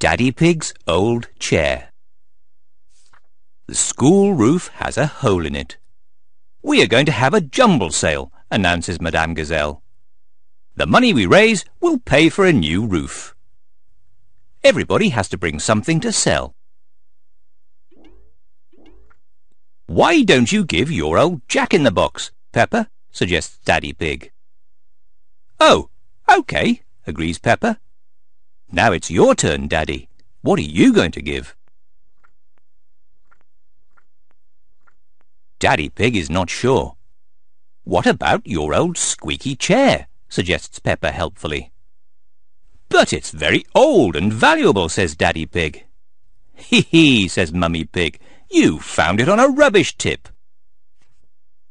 Daddy Pig's old chair. The school roof has a hole in it. We are going to have a jumble sale, announces Madame Gazelle. The money we raise will pay for a new roof. Everybody has to bring something to sell. Why don't you give your old Jack-in-the-Box, Peppa? suggests Daddy Pig. Oh, OK, agrees Peppa. Now it's your turn, Daddy. What are you going to give? Daddy Pig is not sure. What about your old squeaky chair? suggests Peppa helpfully. But it's very old and valuable, says Daddy Pig. Hee hee, says Mummy Pig. You found it on a rubbish tip.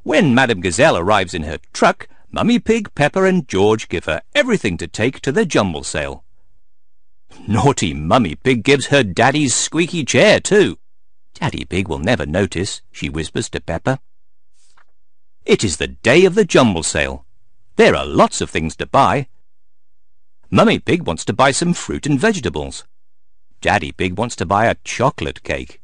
When Madame Gazelle arrives in her truck, Mummy Pig, Peppa and George give her everything to take to the jumble sale. Naughty Mummy Pig gives her Daddy's squeaky chair, too. Daddy Pig will never notice, she whispers to Peppa. It is the day of the jumble sale. There are lots of things to buy. Mummy Pig wants to buy some fruit and vegetables. Daddy Pig wants to buy a chocolate cake.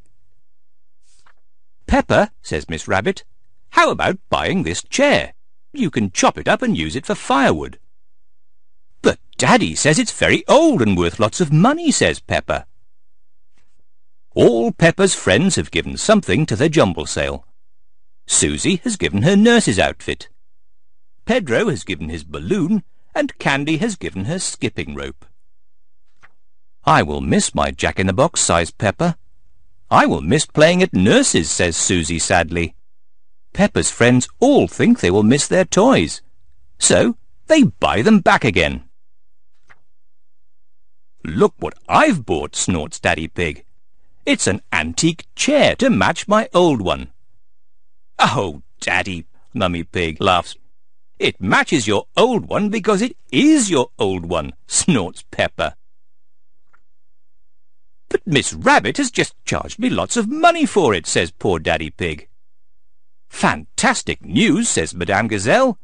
Peppa, says Miss Rabbit, how about buying this chair? You can chop it up and use it for firewood. But Daddy says it's very old and worth lots of money, says Peppa. All Peppa's friends have given something to the jumble sale. Susie has given her nurse's outfit. Pedro has given his balloon, and Candy has given her skipping rope. I will miss my Jack-in-the-Box, sighs Peppa. I will miss playing at nurse's, says Susie sadly. Peppa's friends all think they will miss their toys. So they buy them back again. Look what I've bought, snorts Daddy Pig. It's an antique chair to match my old one. Oh, Daddy, Mummy Pig laughs. It matches your old one because it is your old one, snorts Peppa. Miss Rabbit has just charged me lots of money for it, says poor Daddy Pig. Fantastic news, says Madame Gazelle.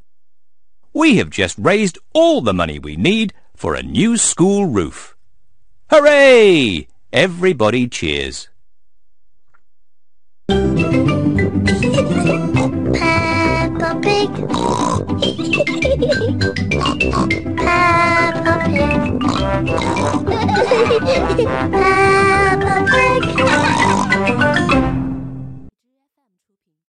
We have just raised all the money we need for a new school roof. Hooray! Everybody cheers. Peppa Pig. Peppa Pig. Peppa